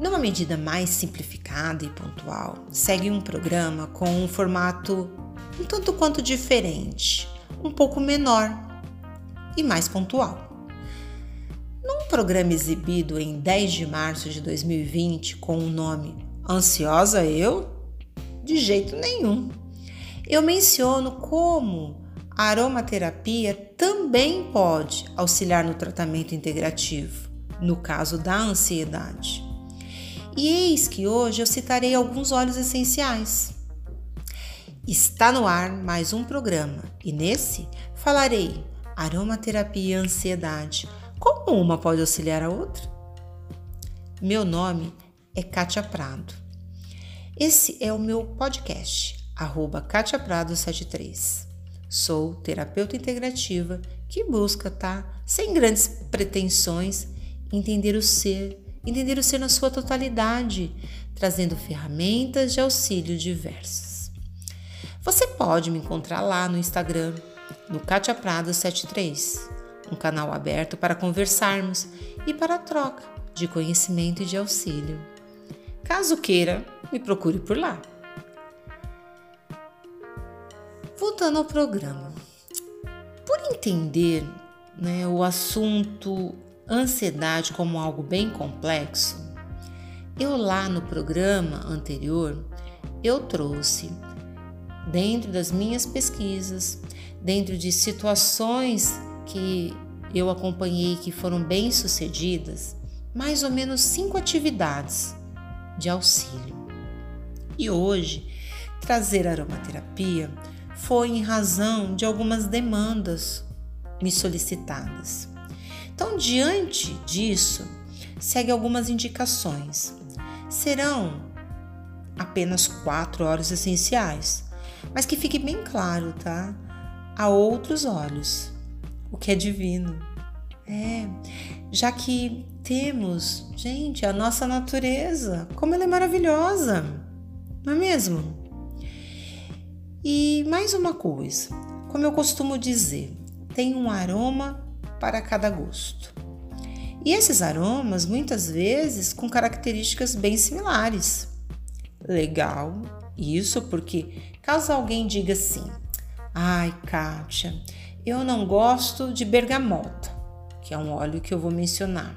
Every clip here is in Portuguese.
Numa medida mais simplificada e pontual, segue um programa com um formato um tanto quanto diferente, um pouco menor e mais pontual. Num programa exibido em 10 de março de 2020 com o nome Ansiosa Eu? De jeito nenhum. Eu menciono como a aromaterapia também pode auxiliar no tratamento integrativo, no caso da ansiedade. E eis que hoje eu citarei alguns óleos essenciais. Está no ar mais um programa e nesse falarei aromaterapia e ansiedade. Como uma pode auxiliar a outra? Meu nome é Kátia Prado. Esse é o meu podcast, arroba Kátia Prado 73. Sou terapeuta integrativa que busca, tá? Sem grandes pretensões, entender o ser, entender o ser na sua totalidade, trazendo ferramentas de auxílio diversas. Você pode me encontrar lá no Instagram, no Katia Prado 73, um canal aberto para conversarmos e para troca de conhecimento e de auxílio. Caso queira, me procure por lá. Voltando ao programa. Por entender né, o assunto ansiedade como algo bem complexo, eu lá no programa anterior eu trouxe dentro das minhas pesquisas, dentro de situações que eu acompanhei que foram bem sucedidas, mais ou menos cinco atividades de auxílio. E hoje, trazer aromaterapia foi em razão de algumas demandas me solicitadas. Então, diante disso, segue algumas indicações. Serão apenas quatro horas essenciais, mas que fique bem claro, tá? A outros olhos, o que é divino. É, já que temos, gente, a nossa natureza, como ela é maravilhosa, não é mesmo? E mais uma coisa, como eu costumo dizer, tem um aroma para cada gosto. E esses aromas, muitas vezes, com características bem similares. Legal, isso porque caso alguém diga assim: "Ai, Kátia, eu não gosto de bergamota", que é um óleo que eu vou mencionar.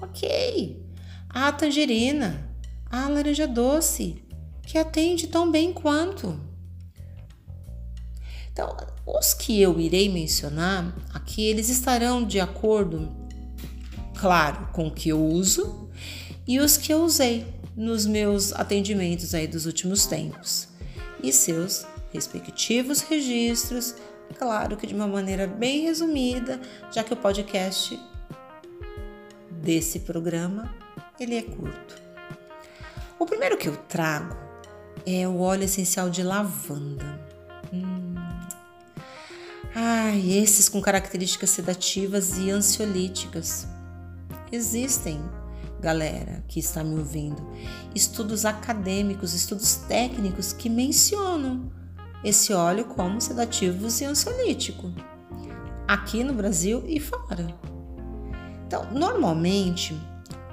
OK. A tangerina, a laranja doce, que atende tão bem quanto. Então, os que eu irei mencionar aqui, eles estarão de acordo, claro, com o que eu uso e os que eu usei nos meus atendimentos aí dos últimos tempos e seus respectivos registros, claro que de uma maneira bem resumida, já que o podcast desse programa ele é curto. O primeiro que eu trago é o óleo essencial de lavanda. Ai, esses com características sedativas e ansiolíticas. Existem galera que está me ouvindo, estudos acadêmicos, estudos técnicos que mencionam esse óleo como sedativos e ansiolítico, aqui no Brasil e fora. Então, normalmente,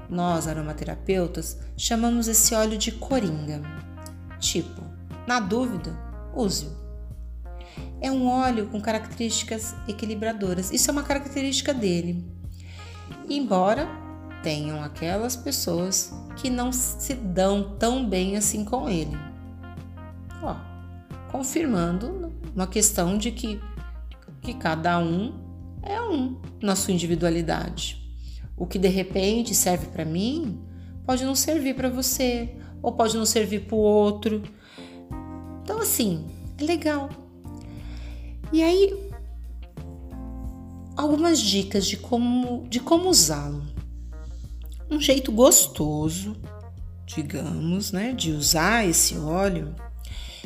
nós aromaterapeutas chamamos esse óleo de coringa. Tipo, na dúvida, use-o. É um óleo com características equilibradoras. Isso é uma característica dele. Embora tenham aquelas pessoas que não se dão tão bem assim com ele. Ó, confirmando uma questão de que, que cada um é um na sua individualidade. O que de repente serve para mim pode não servir para você, ou pode não servir para o outro. Então, assim, é legal. E aí, algumas dicas de como, de como usá-lo. Um jeito gostoso, digamos, né, de usar esse óleo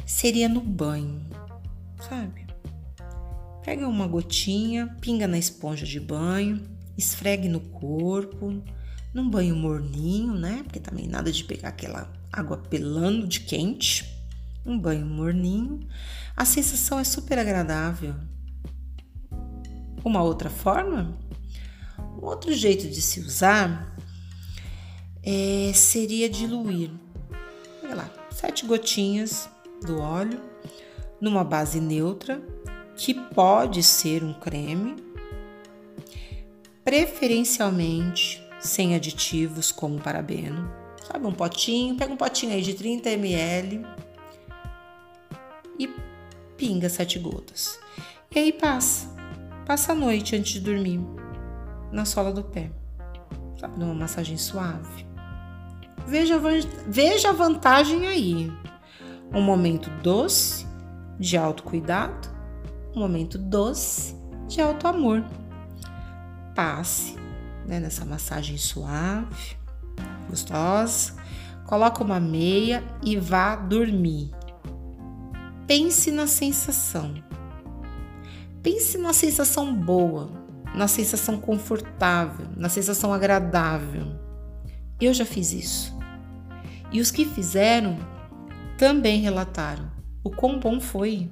seria no banho, sabe? Pega uma gotinha, pinga na esponja de banho, esfregue no corpo, num banho morninho, né? Porque também nada de pegar aquela água pelando de quente. Um banho morninho. A sensação é super agradável. Uma outra forma, um outro jeito de se usar é, seria diluir, sei lá, sete gotinhas do óleo numa base neutra, que pode ser um creme, preferencialmente sem aditivos como parabeno. Sabe, um potinho, pega um potinho aí de 30 ml pinga sete gotas. E aí passa, passa a noite antes de dormir, na sola do pé, sabe, numa massagem suave. Veja, veja a vantagem aí. Um momento doce de autocuidado, um momento doce de alto amor. Passe né, nessa massagem suave, gostosa. Coloca uma meia e vá dormir. Pense na sensação. Pense na sensação boa, na sensação confortável, na sensação agradável. Eu já fiz isso. E os que fizeram também relataram o quão bom foi.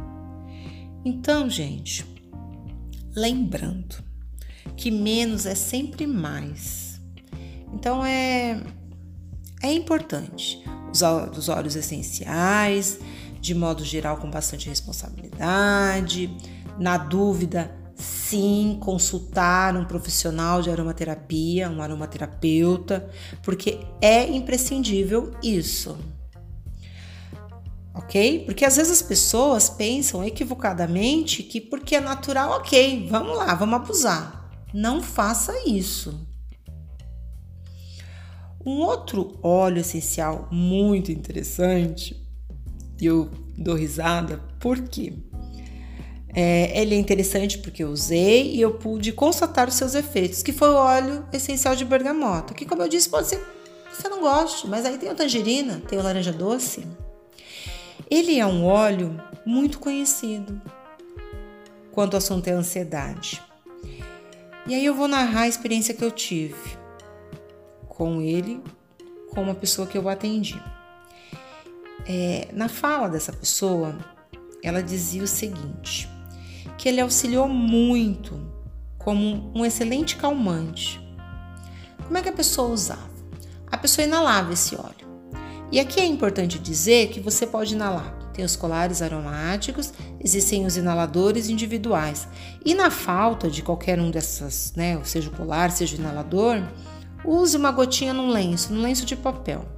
Então, gente, lembrando que menos é sempre mais. Então é é importante usar os óleos essenciais, de modo geral, com bastante responsabilidade. Na dúvida, sim, consultar um profissional de aromaterapia, um aromaterapeuta, porque é imprescindível isso. Ok? Porque às vezes as pessoas pensam equivocadamente que porque é natural, ok, vamos lá, vamos abusar. Não faça isso. Um outro óleo essencial muito interessante eu dou risada porque é, ele é interessante porque eu usei e eu pude constatar os seus efeitos, que foi o óleo essencial de bergamota, que como eu disse pode ser você não goste, mas aí tem o tangerina, tem o laranja doce. Ele é um óleo muito conhecido quando o assunto é ansiedade. E aí eu vou narrar a experiência que eu tive com ele, com uma pessoa que eu atendi. É, na fala dessa pessoa, ela dizia o seguinte: que ele auxiliou muito como um excelente calmante. Como é que a pessoa usava? A pessoa inalava esse óleo. E aqui é importante dizer que você pode inalar. Tem os colares aromáticos, existem os inaladores individuais. E na falta de qualquer um dessas, né, seja o colar, seja o inalador, use uma gotinha num lenço, num lenço de papel.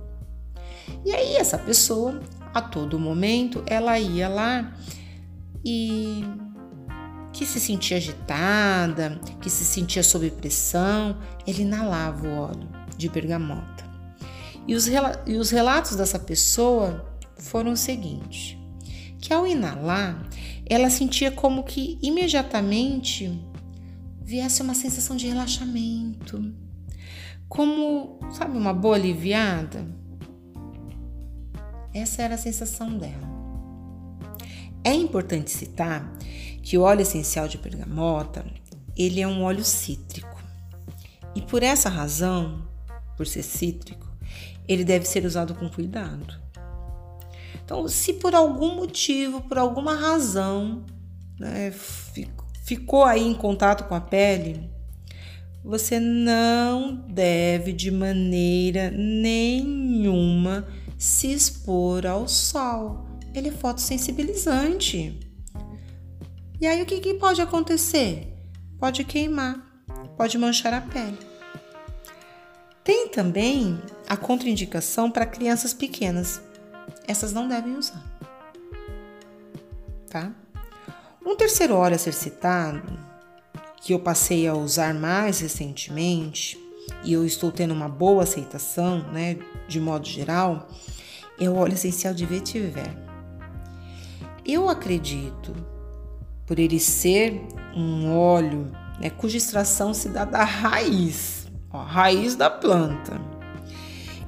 E aí essa pessoa, a todo momento, ela ia lá e que se sentia agitada, que se sentia sob pressão, ele inalava o óleo de bergamota. E os, e os relatos dessa pessoa foram os seguintes: que ao inalar, ela sentia como que imediatamente viesse uma sensação de relaxamento, como, sabe, uma boa aliviada. Essa era a sensação dela. É importante citar que o óleo essencial de bergamota, ele é um óleo cítrico. E por essa razão, por ser cítrico, ele deve ser usado com cuidado. Então, se por algum motivo, por alguma razão, né, ficou aí em contato com a pele, você não deve de maneira nenhuma se expor ao sol. Ele é fotossensibilizante. E aí o que, que pode acontecer? Pode queimar, pode manchar a pele. Tem também a contraindicação para crianças pequenas. Essas não devem usar. Tá? Um terceiro óleo a ser citado, que eu passei a usar mais recentemente, e eu estou tendo uma boa aceitação, né, de modo geral, é o óleo essencial de vetiver. Eu acredito, por ele ser um óleo né, cuja extração se dá da raiz, ó, raiz da planta.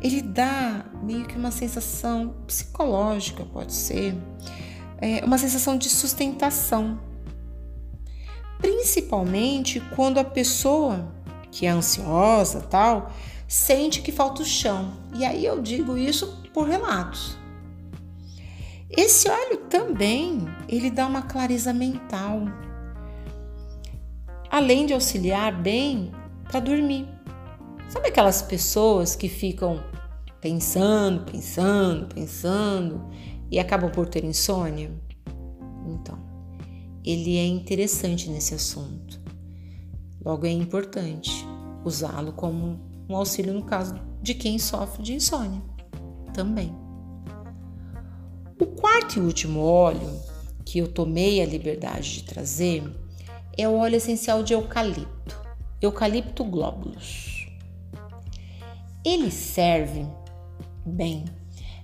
Ele dá meio que uma sensação psicológica, pode ser, é, uma sensação de sustentação. Principalmente quando a pessoa que é ansiosa, tal, sente que falta o chão. E aí eu digo isso por relatos. Esse óleo também, ele dá uma clareza mental. Além de auxiliar bem para dormir. Sabe aquelas pessoas que ficam pensando, pensando, pensando e acabam por ter insônia? Então, ele é interessante nesse assunto. Logo, é importante usá-lo como um auxílio no caso de quem sofre de insônia também. O quarto e último óleo que eu tomei a liberdade de trazer é o óleo essencial de eucalipto, Eucalipto globulus. Ele serve bem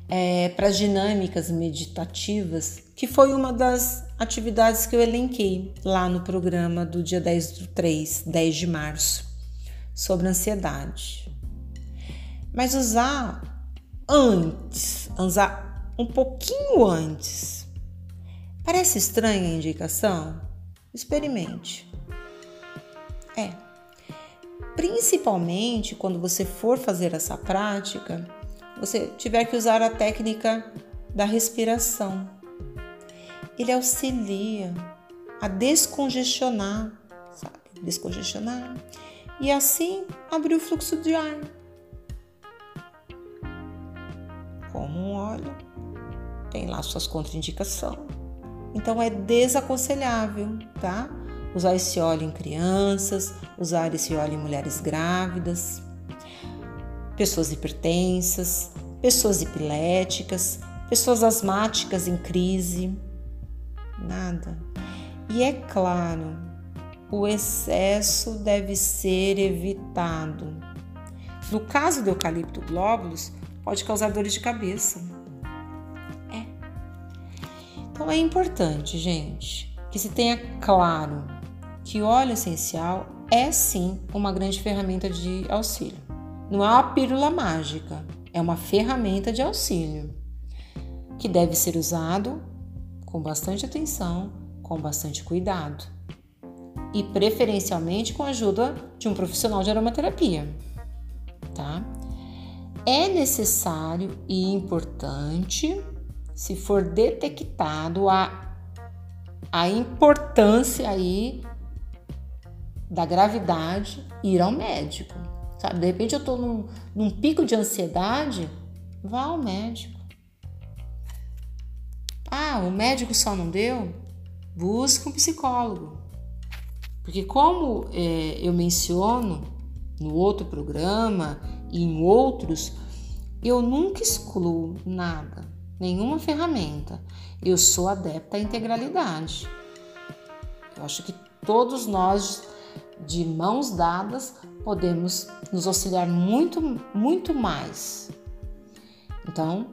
é, para as dinâmicas meditativas, que foi uma das atividades que eu elenquei lá no programa do dia 10 do 3, 10 de março, sobre ansiedade. Mas usar antes, usar um pouquinho antes. Parece estranha a indicação? Experimente. É. Principalmente quando você for fazer essa prática, você tiver que usar a técnica da respiração. Ele auxilia a descongestionar, sabe? Descongestionar e assim abrir o fluxo de ar. Como um óleo, tem lá suas contraindicações. Então é desaconselhável, tá? Usar esse óleo em crianças, usar esse óleo em mulheres grávidas pessoas hipertensas, pessoas epiléticas, pessoas asmáticas em crise. Nada. E é claro, o excesso deve ser evitado. No caso do eucalipto glóbulos, pode causar dores de cabeça. É. Então é importante, gente, que se tenha claro que óleo essencial é sim uma grande ferramenta de auxílio. Não é uma pílula mágica, é uma ferramenta de auxílio que deve ser usado com bastante atenção, com bastante cuidado e preferencialmente com a ajuda de um profissional de aromaterapia, tá? É necessário e importante, se for detectado a, a importância aí da gravidade, ir ao médico Sabe, de repente eu estou num, num pico de ansiedade, vá ao médico. Ah, o médico só não deu? Busque um psicólogo. Porque, como é, eu menciono no outro programa e em outros, eu nunca excluo nada, nenhuma ferramenta. Eu sou adepta à integralidade. Eu acho que todos nós, de mãos dadas, podemos nos auxiliar muito, muito mais. Então,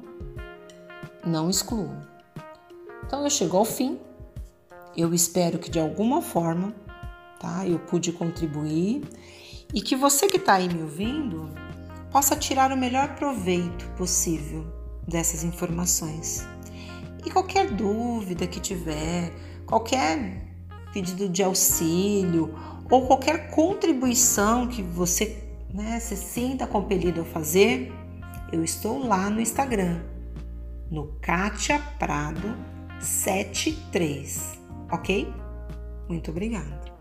não excluo. Então, eu chego ao fim. Eu espero que de alguma forma, tá? Eu pude contribuir e que você que está aí me ouvindo possa tirar o melhor proveito possível dessas informações. E qualquer dúvida que tiver, qualquer pedido de auxílio ou qualquer contribuição que você né, se sinta compelido a fazer, eu estou lá no Instagram, no Kátia Prado 73, ok? Muito obrigada.